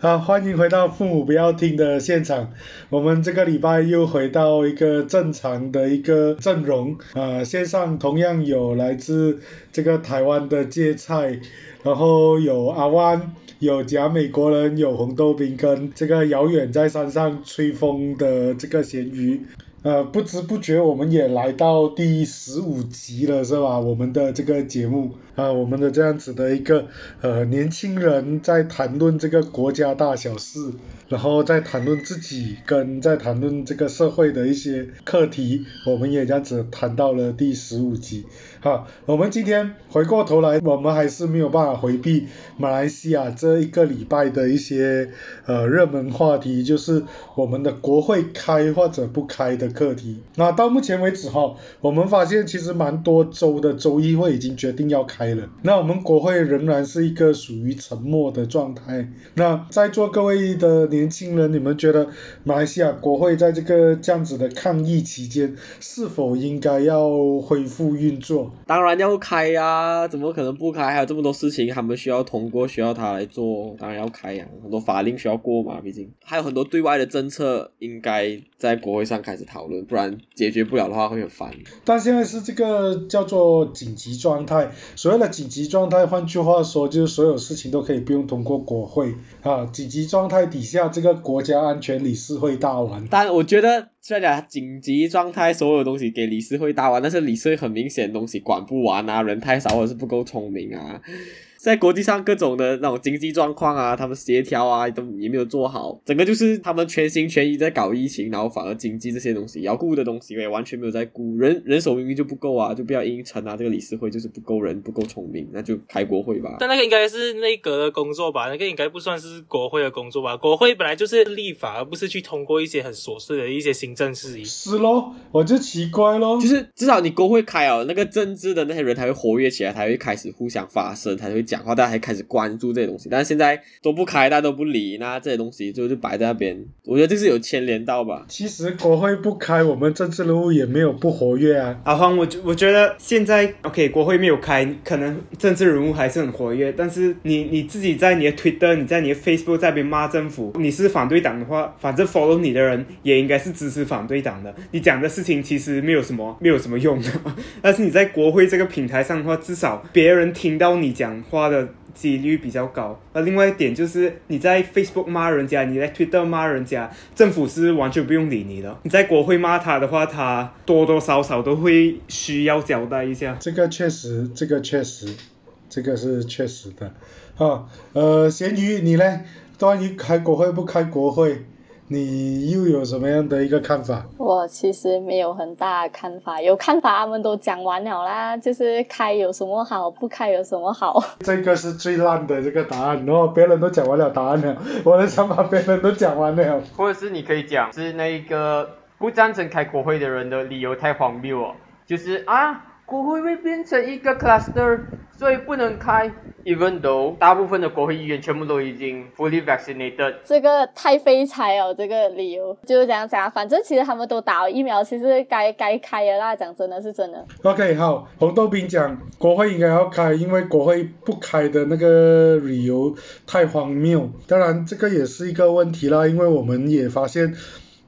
好，欢迎回到父母不要听的现场。我们这个礼拜又回到一个正常的一个阵容啊，线上同样有来自这个台湾的芥菜，然后有阿湾，有假美国人，有红豆饼跟这个遥远在山上吹风的这个咸鱼。呃，不知不觉我们也来到第十五集了，是吧？我们的这个节目啊，我们的这样子的一个呃年轻人在谈论这个国家大小事，然后在谈论自己跟在谈论这个社会的一些课题，我们也这样子谈到了第十五集。好，我们今天回过头来，我们还是没有办法回避马来西亚这一个礼拜的一些呃热门话题，就是我们的国会开或者不开的课题。那到目前为止哈，我们发现其实蛮多州的州议会已经决定要开了，那我们国会仍然是一个属于沉默的状态。那在座各位的年轻人，你们觉得马来西亚国会在这个这样子的抗议期间，是否应该要恢复运作？当然要开呀，怎么可能不开？还有这么多事情，他们需要通过，需要他来做，当然要开呀。很多法令需要过嘛，毕竟还有很多对外的政策应该在国会上开始讨论，不然解决不了的话会很烦。但现在是这个叫做紧急状态，所谓的紧急状态，换句话说就是所有事情都可以不用通过国会啊。紧急状态底下，这个国家安全理事会大完。但我觉得。虽然讲紧急状态，所有东西给理事会大完，但是理事会很明显东西管不完啊，人太少或者是不够聪明啊。在国际上各种的那种经济状况啊，他们协调啊都也没有做好，整个就是他们全心全意在搞疫情，然后反而经济这些东西要顾的东西也完全没有在顾，人人手明明就不够啊，就不要硬撑啊。这个理事会就是不够人，不够聪明，那就开国会吧。但那个应该是内阁的工作吧，那个应该不算是国会的工作吧？国会本来就是立法，而不是去通过一些很琐碎的一些行政事宜。是咯，我就奇怪咯，就是至少你国会开啊，那个政治的那些人才会活跃起来，才会开始互相发声，才会。讲话，大家还开始关注这些东西，但是现在都不开，大家都不理，那这些东西就就摆在那边。我觉得这是有牵连到吧。其实国会不开，我们政治人物也没有不活跃啊。阿黄，我我觉得现在 OK，国会没有开，可能政治人物还是很活跃，但是你你自己在你的 Twitter，你在你的 Facebook 在边骂政府，你是反对党的话，反正 follow 你的人也应该是支持反对党的。你讲的事情其实没有什么没有什么用的，但是你在国会这个平台上的话，至少别人听到你讲话。花的几率比较高，而另外一点就是你在 Facebook 骂人家，你在 Twitter 骂人家，政府是完全不用理你的。你在国会骂他的话，他多多少少都会需要交代一下。这个确实，这个确实，这个是确实的。啊，呃，咸鱼你呢？关于开国会不开国会？你又有什么样的一个看法？我其实没有很大的看法，有看法他们都讲完了啦，就是开有什么好，不开有什么好。这个是最烂的这个答案，然后别人都讲完了答案了，我的想法别人都讲完了。或者是你可以讲，是那个不赞成开国会的人的理由太荒谬哦，就是啊。国会会变成一个 cluster，所以不能开。Even though 大部分的国会议员全部都已经 fully vaccinated，这个太废柴哦，这个理由就是这样讲。反正其实他们都打了疫苗，其实该该开的啦，讲真的是真的。OK，好，红豆冰讲国会应该要开，因为国会不开的那个理由太荒谬。当然这个也是一个问题啦，因为我们也发现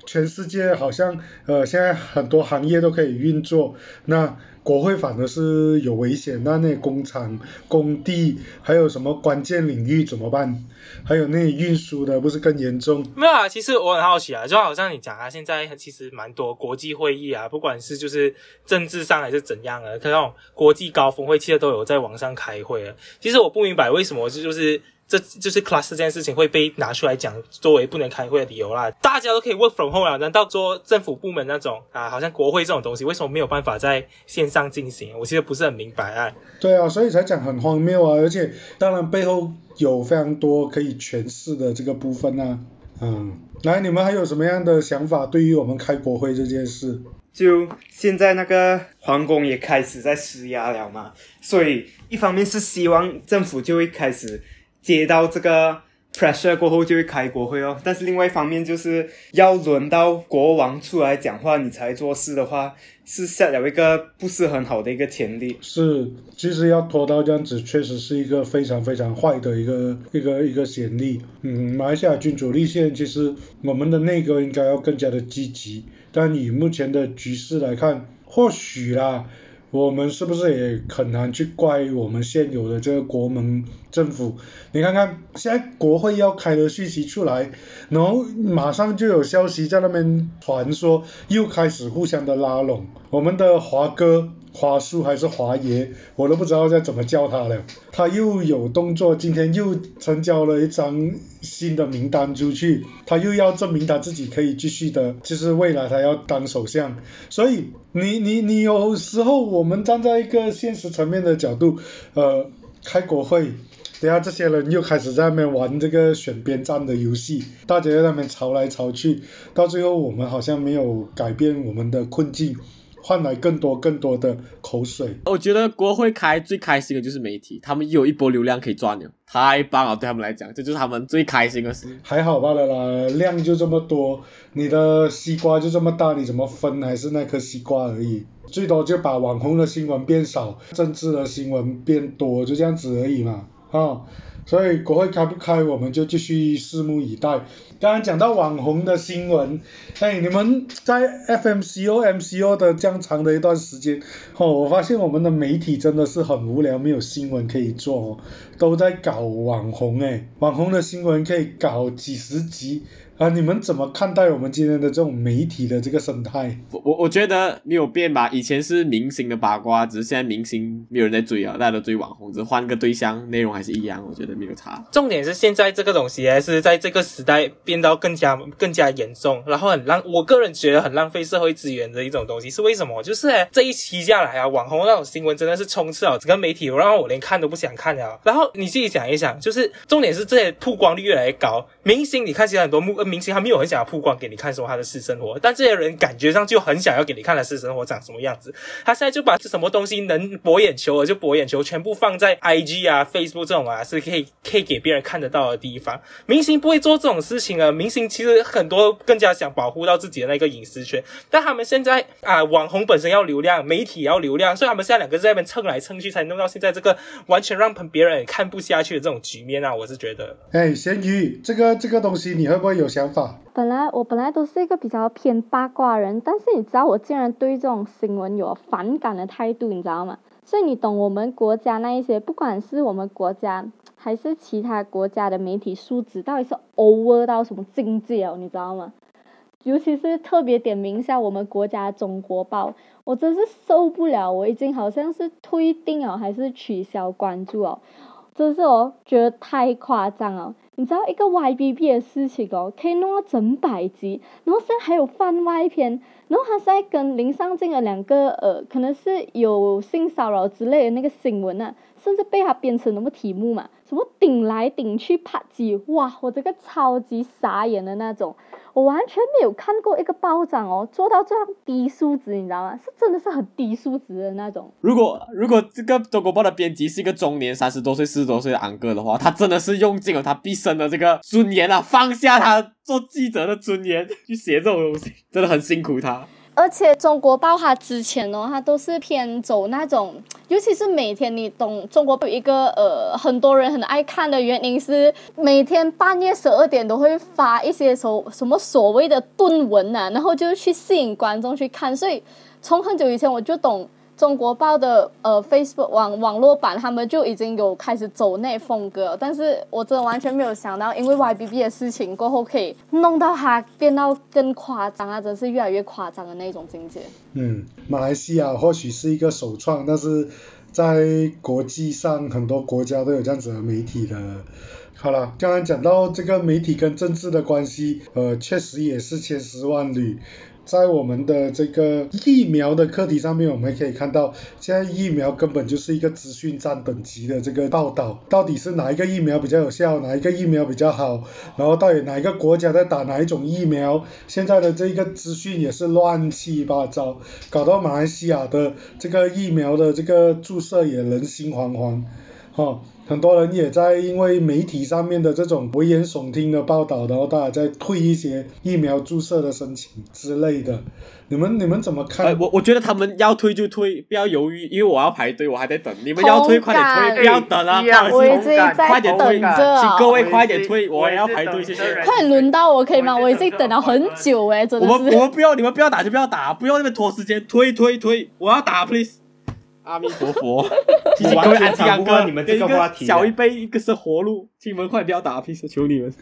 全世界好像呃现在很多行业都可以运作，那。国会反而是有危险，那那工厂、工地还有什么关键领域怎么办？还有那运输的不是更严重？没有啊，其实我很好奇啊，就好像你讲啊，现在其实蛮多国际会议啊，不管是就是政治上还是怎样啊，那种国际高峰会，其实都有在网上开会啊。其实我不明白为什么这就是。这就是 class 这件事情会被拿出来讲作为不能开会的理由啦。大家都可以 work from home 啊，难道做政府部门那种啊，好像国会这种东西，为什么没有办法在线上进行？我其实不是很明白啊。对啊，所以才讲很荒谬啊，而且当然背后有非常多可以诠释的这个部分啊。嗯，来，你们还有什么样的想法？对于我们开国会这件事，就现在那个皇宫也开始在施压了嘛，所以一方面是希望政府就会开始。接到这个 pressure 过后就会开国会哦。但是另外一方面就是要轮到国王出来讲话你才做事的话，是 set 了一个不是很好的一个潜力。是，其实要拖到这样子，确实是一个非常非常坏的一个一个一个先例。嗯，马来西亚君主立宪，其实我们的内阁应该要更加的积极，但以目前的局势来看，或许啦。我们是不是也很难去怪我们现有的这个国门政府？你看看现在国会要开的讯息出来，然后马上就有消息在那边传说，又开始互相的拉拢。我们的华哥、华叔还是华爷，我都不知道该怎么叫他了。他又有动作，今天又成交了一张新的名单出去，他又要证明他自己可以继续的，就是未来他要当首相。所以你你你有时候我们站在一个现实层面的角度，呃，开国会，等下这些人又开始在那边玩这个选边站的游戏，大家在那边吵来吵去，到最后我们好像没有改变我们的困境。换来更多更多的口水。我觉得国会开最开心的就是媒体，他们又有一波流量可以赚了，太棒了！对他们来讲，这就是他们最开心的事。还好罢了啦，量就这么多，你的西瓜就这么大，你怎么分还是那颗西瓜而已，最多就把网红的新闻变少，政治的新闻变多，就这样子而已嘛，啊。所以国会开不开，我们就继续拭目以待。刚刚讲到网红的新闻，哎，你们在 FMCO、MCO 的这样长的一段时间，哦，我发现我们的媒体真的是很无聊，没有新闻可以做，都在搞网红，哎，网红的新闻可以搞几十集。啊，你们怎么看待我们今天的这种媒体的这个生态？我我我觉得没有变吧，以前是明星的八卦，只是现在明星没有人在追啊，大家都追网红，只换个对象，内容还是一样，我觉得没有差。重点是现在这个东西还是在这个时代变到更加更加严重，然后很浪，我个人觉得很浪费社会资源的一种东西，是为什么？就是这一期下来啊，网红那种新闻真的是充斥了整个媒体，让我连看都不想看了。然后你自己想一想，就是重点是这些曝光率越来越高，明星你看现在很多幕明星他没有很想要曝光给你看说他的私生活，但这些人感觉上就很想要给你看的私生活长什么样子。他现在就把这什么东西能博眼球的就博眼球，全部放在 IG 啊、Facebook 这种啊是可以可以给别人看得到的地方。明星不会做这种事情啊，明星其实很多更加想保护到自己的那个隐私权，但他们现在啊，网红本身要流量，媒体要流量，所以他们现在两个在那边蹭来蹭去，才弄到现在这个完全让别人看不下去的这种局面啊！我是觉得，哎，咸鱼，这个这个东西你会不会有想法？本来我本来都是一个比较偏八卦人，但是你知道我竟然对这种新闻有反感的态度，你知道吗？所以你懂我们国家那一些，不管是我们国家还是其他国家的媒体素质，到底是 over 到什么境界哦？你知道吗？尤其是特别点名一下我们国家中国报，我真是受不了，我已经好像是退订哦还是取消关注哦，真是我觉得太夸张了。你知道一个 Y B B 的事情哦，可以弄到整百集，然后现在还有番外篇，然后他现在跟林尚静的两个呃，可能是有性骚扰之类的那个新闻啊，甚至被他编成那么题目嘛，什么顶来顶去拍机，哇，我这个超级傻眼的那种。我完全没有看过一个包长哦做到这样低素质，你知道吗？是真的是很低素质的那种。如果如果这个中国报的编辑是一个中年三十多岁、四十多岁的昂哥的话，他真的是用尽了他毕生的这个尊严啊，放下他做记者的尊严去写这种东西，真的很辛苦他。而且中国报它之前哦，它都是偏走那种，尤其是每天你懂中国有一个呃很多人很爱看的原因是每天半夜十二点都会发一些所什么所谓的顿文呐，然后就去吸引观众去看，所以从很久以前我就懂。中国报的呃 Facebook 网网络版，他们就已经有开始走那风格，但是我真的完全没有想到，因为 YBB 的事情过后，可以弄到它变到更夸张啊，真是越来越夸张的那种境界。嗯，马来西亚或许是一个首创，但是在国际上很多国家都有这样子的媒体的。好了，刚刚讲到这个媒体跟政治的关系，呃，确实也是千丝万缕。在我们的这个疫苗的课题上面，我们可以看到，现在疫苗根本就是一个资讯站等级的这个报道，到底是哪一个疫苗比较有效，哪一个疫苗比较好，然后到底哪一个国家在打哪一种疫苗，现在的这个资讯也是乱七八糟，搞到马来西亚的这个疫苗的这个注射也人心惶惶。哦，很多人也在因为媒体上面的这种危言耸听的报道，然后大家在退一些疫苗注射的申请之类的。你们你们怎么看？哎，我我觉得他们要推就推，不要犹豫，因为我要排队，我还在等。你们要推快点推，不要等了，一样我已经在快点推等请各位快点我推，我也要排队，谢谢。快轮到我可以吗？我已经等了很久哎，真的我们我。们不要，你们不要打就不要打，不要那边拖时间，推推推，我要打，please。阿弥陀佛，谢谢各位安迪安我完。全抢不过哥，你们这个话题啊。小一杯，一个是活路，请你们快不要打，please，求你们。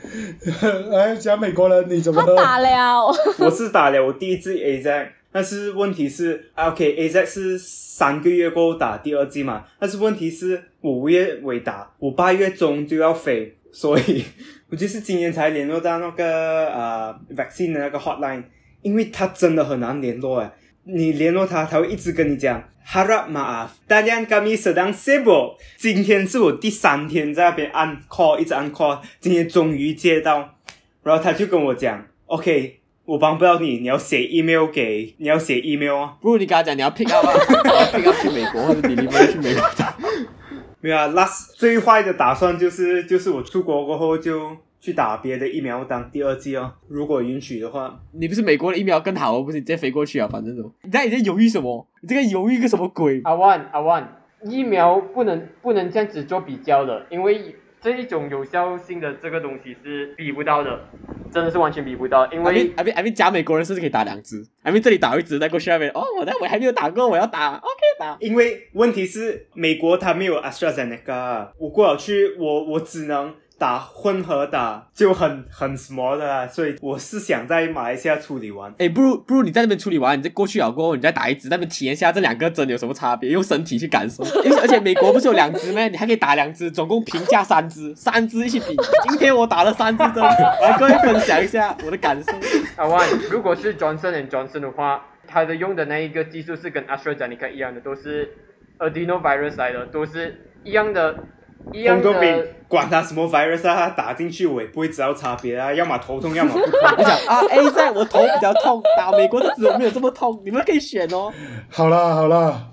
哎，讲美国人你怎么他 打了，我是打了我第一剂 A Z，但是问题是啊，OK A Z 是三个月过后打第二季嘛，但是问题是我五月尾打，我八月中就要飞，所以 我就是今年才联络到那个呃 vaccine 的那个 hotline，因为他真的很难联络哎，你联络他，他会一直跟你讲 harap maaf，大家 kami sedang sibuk，今天是我第三天在那边按 call，一直按 call，今天终于接到。然后他就跟我讲，OK，我帮不到你，你要写 email 给，你要写 email 啊。不如你跟他讲你要 pick up 啊，你要 pick up 去美国或者 deliver 去美国打。没有啊，last 最坏的打算就是就是我出国过后就去打别的疫苗当第二剂哦，如果允许的话。你不是美国的疫苗更好，不是你直接飞过去啊？反正都，你在你在犹豫什么？你这个犹豫个什么鬼？阿万阿万，疫苗不能不能这样子做比较的，因为这一种有效性的这个东西是比不到的，真的是完全比不到，因为 I mean I mean 假美国人是不是可以打两支？I mean 这里打一支，再过去那边，哦，我在我还没有打过，我要打，OK 打。因为问题是美国它没有 AstraZeneca，我过了去我我只能打混合打，就很很 small 的啦，所以我是想在马来西亚处理完。哎，不如不如你在那边处理完，你再过去咬过后，你再打一支，那边体验一下这两个针有什么差别，用身体去感受。而且而且美国不是有两支吗？你还可以打两支，总共平价三支，三支一起比。今天我打了三支针，来各位分享一下我的感受。阿万，如果是 Johnson and Johnson 的话，它的用的那一个技术是跟 AstraZeneca 一样的，都是 adenovirus 来的，都是一样的，一样的。管他什么 virus 啊，他打进去我也不会知道差别啊，要么头痛，要么不痛。我想啊，A 在我头比较痛，打美国的针我没有这么痛，你们可以选哦。好啦好啦，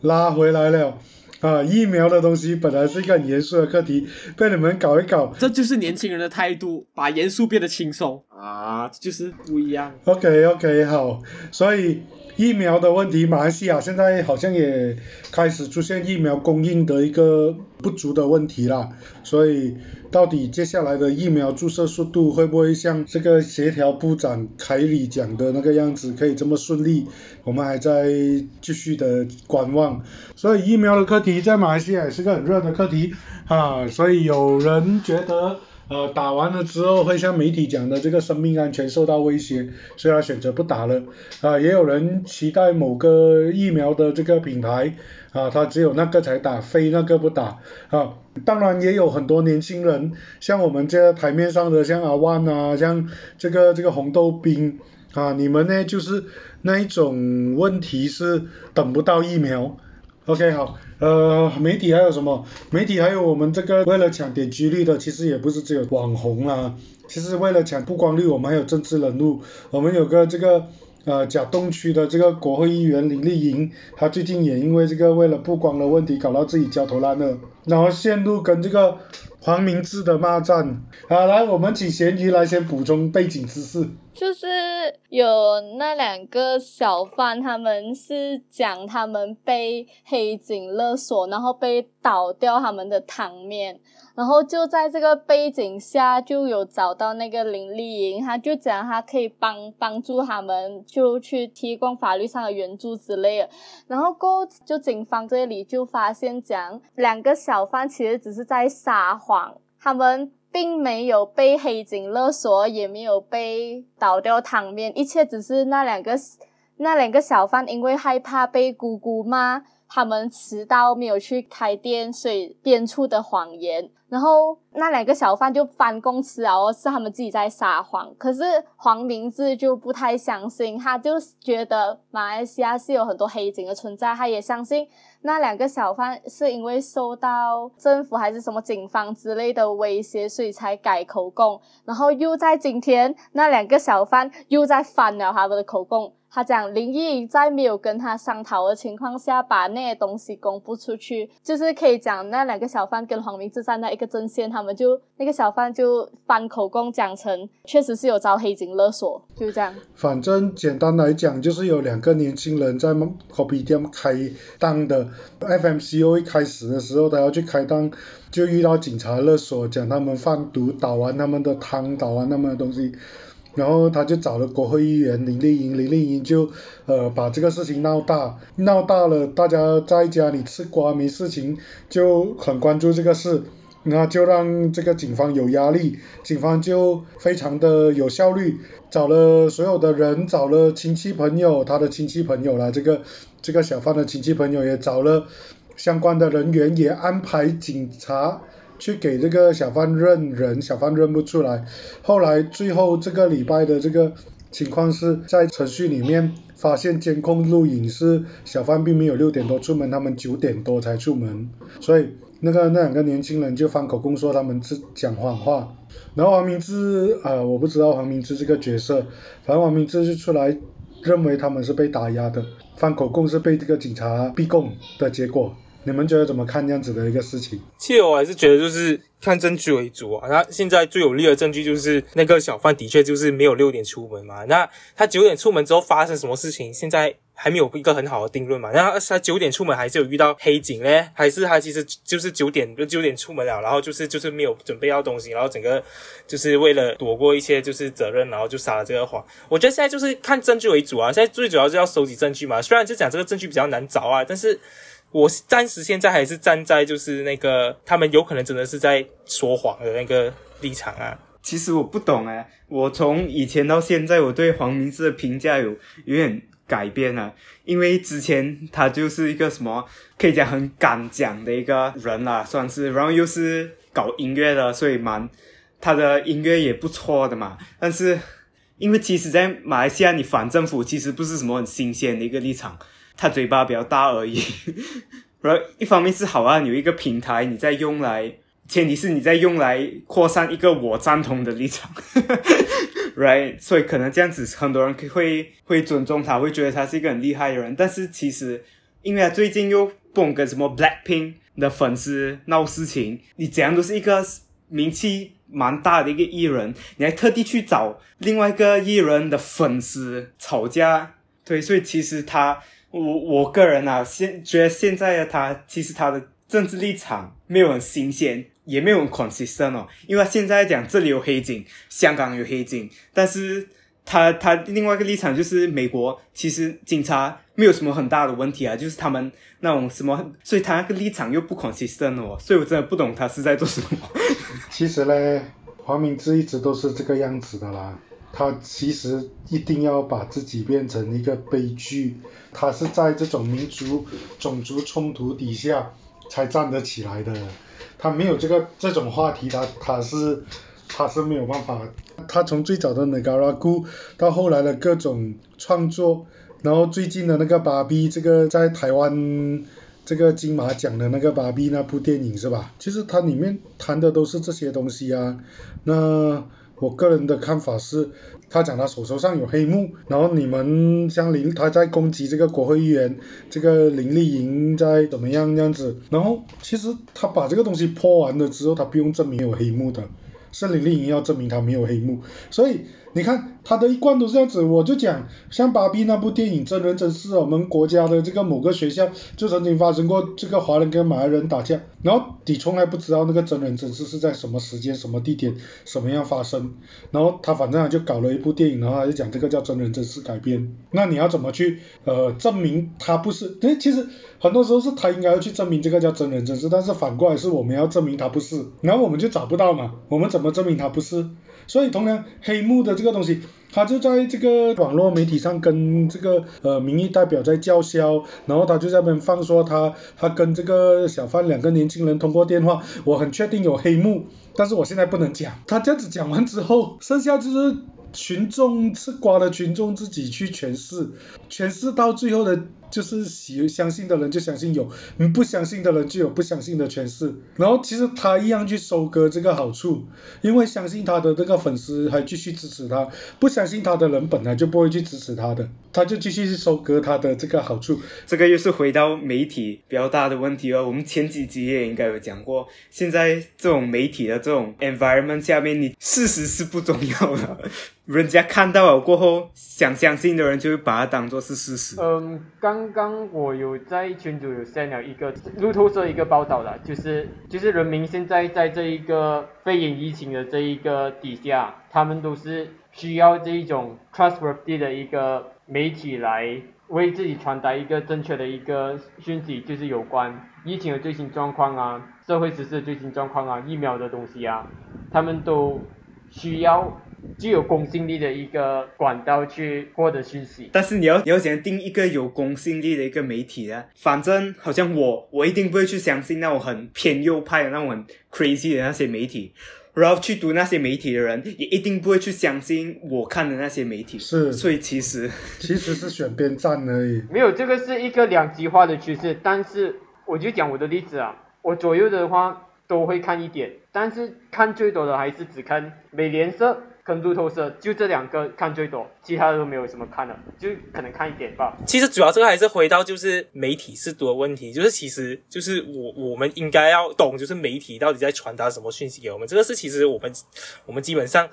拉回来了。啊，疫苗的东西本来是一个很严肃的课题，被你们搞一搞。这就是年轻人的态度，把严肃变得轻松啊，这就是不一样。OK OK 好，所以疫苗的问题，马来西亚现在好像也开始出现疫苗供应的一个不足的问题啦。所以到底接下来的疫苗注射速度会不会像这个协调部长凯里讲的那个样子，可以这么顺利？我们还在继续的观望。所以疫苗的课题在马来西亚也是个很热的课题啊，所以有人觉得。呃，打完了之后会像媒体讲的这个生命安全受到威胁，所以他选择不打了。啊、也有人期待某个疫苗的这个品牌，啊，他只有那个才打，非那个不打。啊，当然也有很多年轻人，像我们这台面上的，像阿万啊，像这个这个红豆冰啊，你们呢就是那一种问题是等不到疫苗。OK 好，呃，媒体还有什么？媒体还有我们这个为了抢点击率的，其实也不是只有网红啦，其实为了抢曝光率，我们还有政治人物，我们有个这个呃甲东区的这个国会议员林丽莹，她最近也因为这个为了曝光的问题，搞到自己焦头烂额，然后陷入跟这个黄明志的骂战。好，来，我们请咸鱼来先补充背景知识。就是有那两个小贩，他们是讲他们被黑警勒索，然后被倒掉他们的汤面，然后就在这个背景下，就有找到那个林丽莹，她就讲她可以帮帮助他们，就去提供法律上的援助之类的。然后过就警方这里就发现讲，两个小贩其实只是在撒谎，他们并没有被黑警勒索，也没有被倒掉汤面，一切只是那两个那两个小贩因为害怕被姑姑骂，他们迟到没有去开店，所以编出的谎言。然后那两个小贩就翻供吃啊，是他们自己在撒谎。可是黄明志就不太相信，他就觉得马来西亚是有很多黑警的存在，他也相信那两个小贩是因为受到政府还是什么警方之类的威胁，所以才改口供。然后又在今天，那两个小贩又在翻了他们的口供。他讲林毅在没有跟他商讨的情况下，把那些东西公布出去，就是可以讲那两个小贩跟黄明志站在一个阵线，他们就那个小贩就翻口供讲成，确实是有遭黑警勒索，就这样。反正简单来讲，就是有两个年轻人在 copy 店开档的，FMCO 一开始的时候，他要去开档，就遇到警察勒索，讲他们贩毒，倒完他们的汤，倒完他们的东西。然后他就找了国会议员林丽英，林丽英就呃把这个事情闹大，闹大了，大家在家里吃瓜没事情，就很关注这个事，那就让这个警方有压力，警方就非常的有效率，找了所有的人，找了亲戚朋友，他的亲戚朋友了，这个这个小贩的亲戚朋友也找了相关的人员，也安排警察。去给这个小贩认人，小贩认不出来。后来最后这个礼拜的这个情况是在程序里面发现监控录影是小贩并没有六点多出门，他们九点多才出门。所以那个那两个年轻人就翻口供说他们是讲谎话。然后黄明志啊，我不知道黄明志这个角色，反正黄明志就出来认为他们是被打压的，翻口供是被这个警察逼供的结果。你们觉得怎么看这样子的一个事情？其实我还是觉得就是看证据为主啊。那现在最有力的证据就是那个小贩的确就是没有六点出门嘛。那他九点出门之后发生什么事情，现在还没有一个很好的定论嘛。那他九点出门还是有遇到黑警嘞，还是他其实就是九点就九点出门了，然后就是就是没有准备要东西，然后整个就是为了躲过一些就是责任，然后就撒了这个谎。我觉得现在就是看证据为主啊。现在最主要是要收集证据嘛。虽然就讲这个证据比较难找啊，但是。我暂时现在还是站在就是那个他们有可能真的是在说谎的那个立场啊。其实我不懂哎，我从以前到现在，我对黄明志的评价有有点改变了。因为之前他就是一个什么可以讲很敢讲的一个人啦，算是，然后又是搞音乐的，所以蛮他的音乐也不错的嘛。但是因为其实，在马来西亚，你反政府其实不是什么很新鲜的一个立场。他嘴巴比较大而已，然后一方面是好啊，有一个平台你在用来，前提是你在用来扩散一个我赞同的立场，right？所以可能这样子很多人会会尊重他，会觉得他是一个很厉害的人。但是其实，因为他最近又蹦跟什么 Blackpink 的粉丝闹事情，你怎样都是一个名气蛮大的一个艺人，你还特地去找另外一个艺人的粉丝吵架，对，所以其实他。我我个人啊，现觉得现在的他，其实他的政治立场没有很新鲜，也没有很 consistent 哦。因为他现在讲这里有黑警，香港有黑警，但是他他另外一个立场就是美国其实警察没有什么很大的问题啊，就是他们那种什么，所以他那个立场又不 consistent 哦，所以我真的不懂他是在做什么。其实呢，黄明志一直都是这个样子的啦。他其实一定要把自己变成一个悲剧，他是在这种民族种族冲突底下才站得起来的，他没有这个这种话题，他他是他是没有办法，他从最早的那个拉古到后来的各种创作，然后最近的那个芭比，这个在台湾这个金马奖的那个芭比那部电影是吧？其实它里面谈的都是这些东西啊，那。我个人的看法是，他讲他手头上有黑幕，然后你们像林他在攻击这个国会议员，这个林立莹在怎么样这样子，然后其实他把这个东西破完了之后，他不用证明有黑幕的，是林立莹要证明他没有黑幕，所以。你看他的一贯都是这样子，我就讲像芭比那部电影真人真事，我们国家的这个某个学校就曾经发生过这个华人跟马来人打架，然后你从来不知道那个真人真事是在什么时间、什么地点、什么样发生，然后他反正就搞了一部电影，然后他就讲这个叫真人真事改编，那你要怎么去呃证明他不是？对，其实很多时候是他应该要去证明这个叫真人真事，但是反过来是我们要证明他不是，然后我们就找不到嘛，我们怎么证明他不是？所以同样黑幕的这个东西。他就在这个网络媒体上跟这个呃民意代表在叫嚣，然后他就在那边放说他他跟这个小贩两个年轻人通过电话，我很确定有黑幕，但是我现在不能讲。他这样子讲完之后，剩下就是群众吃瓜的群众自己去诠释，诠释到最后的。就是喜相信的人就相信有，你不相信的人就有不相信的诠释。然后其实他一样去收割这个好处，因为相信他的这个粉丝还继续支持他，不相信他的人本来就不会去支持他的，他就继续去收割他的这个好处。这个又是回到媒体比较大的问题了。我们前几集也应该有讲过，现在这种媒体的这种 environment 下面，你事实是不重要的。人家看到了过后，想相信的人就会把它当做是事实。嗯，刚刚刚我有在群组有 send 了一个路透社一个报道了，就是就是人民现在在这一个肺炎疫情的这一个底下，他们都是需要这一种 trustworthy 的一个媒体来为自己传达一个正确的一个讯息，就是有关疫情的最新状况啊，社会实事的最新状况啊，疫苗的东西啊，他们都需要。具有公信力的一个管道去获得讯息，但是你要你要想定一个有公信力的一个媒体呢？反正好像我我一定不会去相信那种很偏右派的那种很 crazy 的那些媒体，然后去读那些媒体的人也一定不会去相信我看的那些媒体。是，所以其实 其实是选边站而已。没有，这个是一个两极化的趋势。但是我就讲我的例子啊，我左右的话都会看一点，但是看最多的还是只看美联社。跟路透社就这两个看最多，其他的都没有什么看的，就可能看一点吧。其实主要这个还是回到就是媒体是多的问题，就是其实就是我我们应该要懂，就是媒体到底在传达什么讯息给我们。这个是其实我们我们基本上。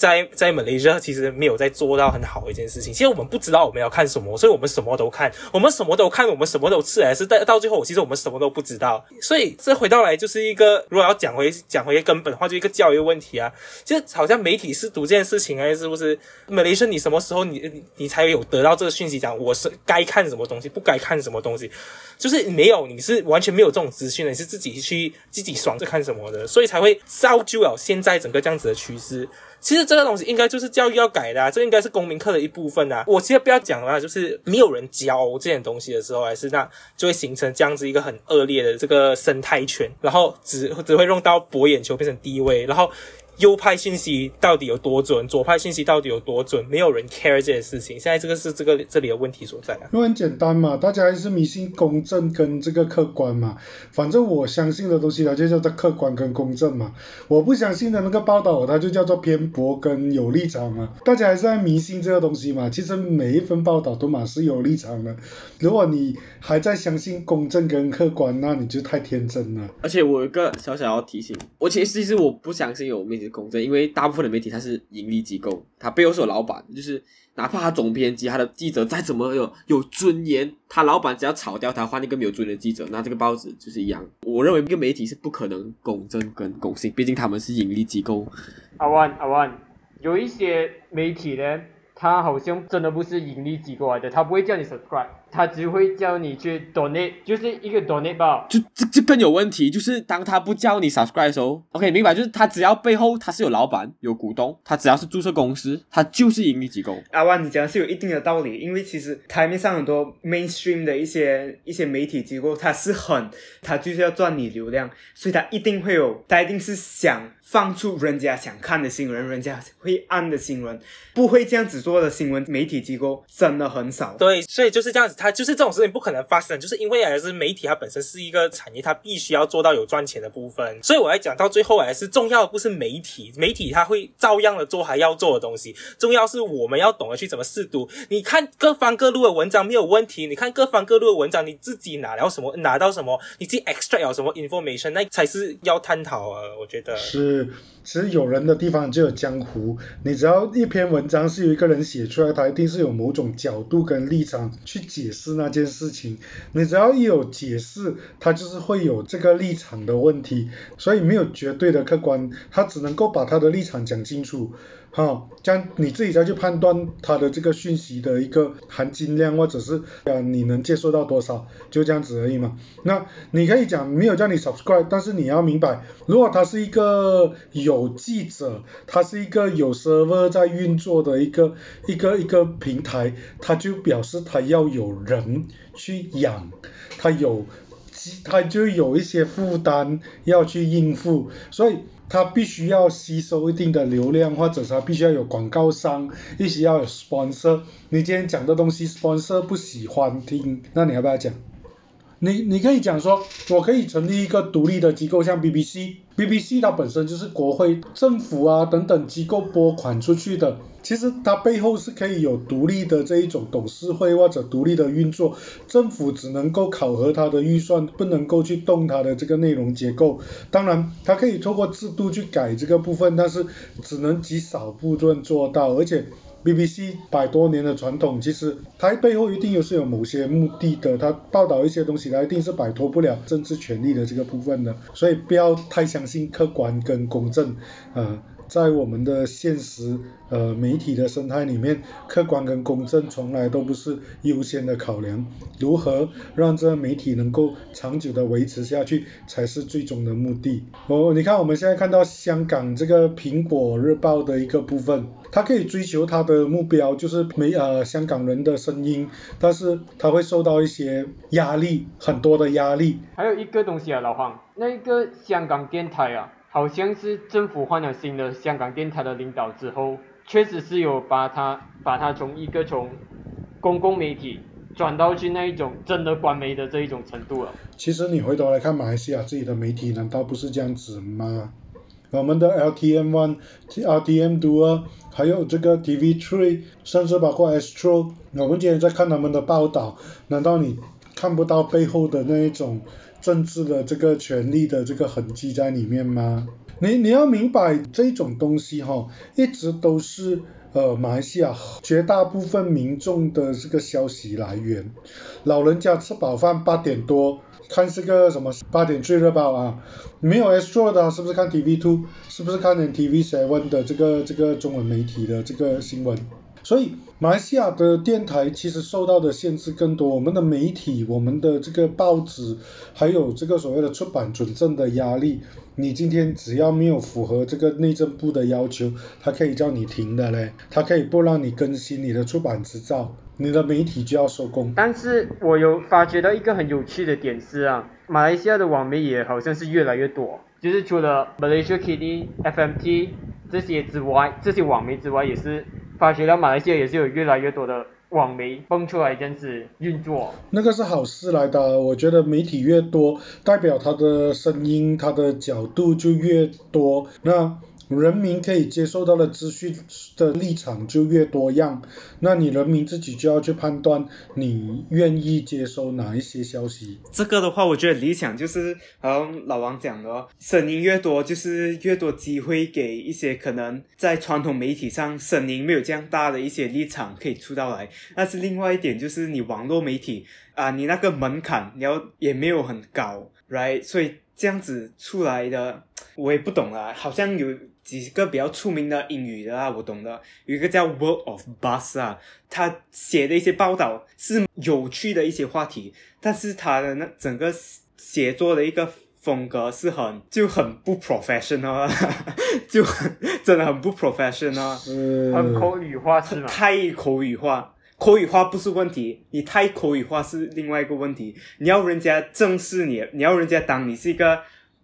在在马来西亚其实没有在做到很好一件事情。其实我们不知道我们要看什么，所以我们什么都看，我们什么都看，我们什么都吃，还是到到最后，其实我们什么都不知道。所以这回到来就是一个，如果要讲回讲回根本的话，就一个教育问题啊。就好像媒体是读这件事情啊，是不是？马来西亚你什么时候你你才有得到这个讯息，讲我是该看什么东西，不该看什么东西？就是没有，你是完全没有这种资讯的，你是自己去自己爽着看什么的，所以才会造就了现在整个这样子的趋势。其实这个东西应该就是教育要改的，这应该是公民课的一部分啊。我其实不要讲了，就是没有人教这点东西的时候，还是那就会形成这样子一个很恶劣的这个生态圈，然后只只会用到博眼球，变成低位，然后。右派信息到底有多准？左派信息到底有多准？没有人 care 这件事情。现在这个是这个这里的问题所在啊。因为很简单嘛，大家还是迷信公正跟这个客观嘛。反正我相信的东西它就叫做客观跟公正嘛。我不相信的那个报道它就叫做偏颇跟有立场嘛。大家还是在迷信这个东西嘛。其实每一份报道都嘛是有立场的。如果你还在相信公正跟客观，那你就太天真了。而且我有一个小小要提醒，我其实其实我不相信有媒体。公正，因为大部分的媒体它是盈利机构，它背后是有老板，就是哪怕他总编辑、他的记者再怎么有有尊严，他老板只要炒掉他，换一个没有尊严的记者，那这个报纸就是一样。我认为一个媒体是不可能公正跟公信，毕竟他们是盈利机构。阿万阿万，有一些媒体呢，他好像真的不是盈利机构来的，他不会叫你 subscribe。他只会叫你去 donate，就是一个 donate 吧。就这这更有问题，就是当他不叫你 subscribe 的时候，OK，明白？就是他只要背后他是有老板、有股东，他只要是注册公司，他就是盈利机构。阿万，你讲的是有一定的道理，因为其实台面上很多 mainstream 的一些一些媒体机构，他是很，他就是要赚你流量，所以他一定会有，他一定是想放出人家想看的新闻，人家会按的新闻，不会这样子做的新闻媒体机构真的很少。对，所以就是这样子。它就是这种事情不可能发生，就是因为还是媒体它本身是一个产业，它必须要做到有赚钱的部分。所以我来讲到最后还是重要的不是媒体，媒体它会照样的做还要做的东西，重要是我们要懂得去怎么试读。你看各方各路的文章没有问题，你看各方各路的文章，你自己拿了什么拿到什么，你自己 extract 有什么 information，那才是要探讨啊，我觉得是。其实有人的地方就有江湖。你只要一篇文章是有一个人写出来，他一定是有某种角度跟立场去解释那件事情。你只要一有解释，他就是会有这个立场的问题。所以没有绝对的客观，他只能够把他的立场讲清楚。好，这样你自己再去判断它的这个讯息的一个含金量，或者是啊你能接受到多少，就这样子而已嘛。那你可以讲没有叫你 subscribe，但是你要明白，如果他是一个有有记者，它是一个有 server 在运作的一个一个一个平台，它就表示它要有人去养，它有它就有一些负担要去应付，所以它必须要吸收一定的流量，或者它必须要有广告商，必须要有 sponsor。你今天讲的东西 sponsor 不喜欢听，那你要不要讲？你你可以讲说，我可以成立一个独立的机构，像 BBC，BBC 它本身就是国会、政府啊等等机构拨款出去的，其实它背后是可以有独立的这一种董事会或者独立的运作，政府只能够考核它的预算，不能够去动它的这个内容结构。当然，它可以透过制度去改这个部分，但是只能极少部分做到，而且。BBC 百多年的传统，其实它背后一定又是有某些目的的，它报道一些东西，它一定是摆脱不了政治权力的这个部分的，所以不要太相信客观跟公正，啊。在我们的现实呃媒体的生态里面，客观跟公正从来都不是优先的考量，如何让这个媒体能够长久的维持下去才是最终的目的。哦，你看我们现在看到香港这个苹果日报的一个部分，它可以追求它的目标，就是没呃香港人的声音，但是它会受到一些压力，很多的压力。还有一个东西啊，老黄，那个香港电台啊。好像是政府换了新的香港电台的领导之后，确实是有把它把它从一个从公共媒体转到去那一种真的官媒的这一种程度了。其实你回头来看马来西亚自己的媒体，难道不是这样子吗？我们的 LTM One、LTM Two，还有这个 TV Three，甚至包括 Astro，我们今天在看他们的报道，难道你看不到背后的那一种？政治的这个权力的这个痕迹在里面吗？你你要明白这种东西哈，一直都是呃马来西亚绝大部分民众的这个消息来源。老人家吃饱饭八点多看这个什么八点最热报啊，没有 S 座的是不是看 TV Two？是不是看 TV Seven 的这个这个中文媒体的这个新闻？所以马来西亚的电台其实受到的限制更多，我们的媒体、我们的这个报纸，还有这个所谓的出版准证的压力，你今天只要没有符合这个内政部的要求，它可以叫你停的嘞，它可以不让你更新你的出版执照，你的媒体就要收工。但是我有发觉到一个很有趣的点是啊，马来西亚的网媒也好像是越来越多，就是除了 Malaysia Kini、FMT 这些之外，这些网媒之外也是。发觉到马来西亚也是有越来越多的网媒蹦出来这样子运作，那个是好事来的。我觉得媒体越多，代表他的声音、他的角度就越多。那人民可以接受到的资讯的立场就越多样，那你人民自己就要去判断，你愿意接收哪一些消息。这个的话，我觉得理想就是，好像老王讲的，声音越多，就是越多机会给一些可能在传统媒体上声音没有这样大的一些立场可以出到来。但是另外一点就是，你网络媒体啊，你那个门槛你要也没有很高，right？所以这样子出来的，我也不懂啊，好像有。几个比较出名的英语的啊，我懂的，有一个叫 World of Buzz 啊，他写的一些报道是有趣的一些话题，但是他的那整个写作的一个风格是很就很不 professional，就很真的很不 professional，很口语化是吗？太口语化，口语化不是问题，你太口语化是另外一个问题，你要人家正视你，你要人家当你是一个。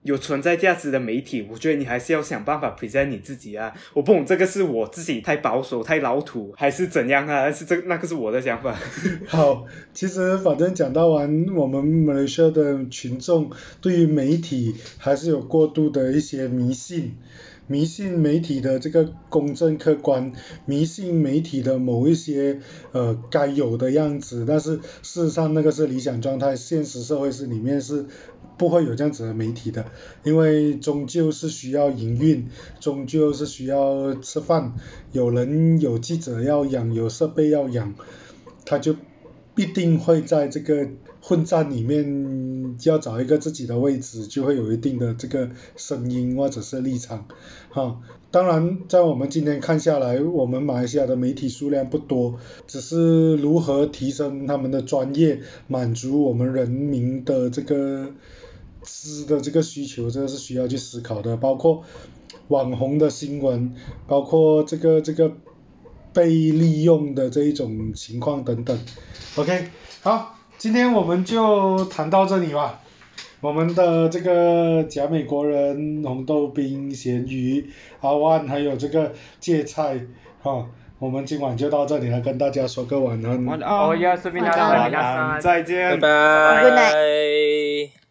有存在价值的媒体，我觉得你还是要想办法 present 你自己啊！我不懂这个是我自己太保守、太老土，还是怎样啊？但是这那个是我的想法。好，其实反正讲到完，我们马来西亚的群众对于媒体还是有过度的一些迷信。迷信媒体的这个公正客观，迷信媒体的某一些呃该有的样子，但是事实上那个是理想状态，现实社会是里面是不会有这样子的媒体的，因为终究是需要营运，终究是需要吃饭，有人有记者要养，有设备要养，他就必定会在这个。混战里面要找一个自己的位置，就会有一定的这个声音或者是立场，哈。当然，在我们今天看下来，我们马来西亚的媒体数量不多，只是如何提升他们的专业，满足我们人民的这个知的这个需求，这个是需要去思考的。包括网红的新闻，包括这个这个被利用的这一种情况等等。OK，好，今天我们就谈到这里吧。我们的这个假美国人、红豆冰、咸鱼、阿万，还有这个芥菜，哈、我们今晚就到这里了，跟大家说个晚安。晚安，晚安再见拜。拜 Good night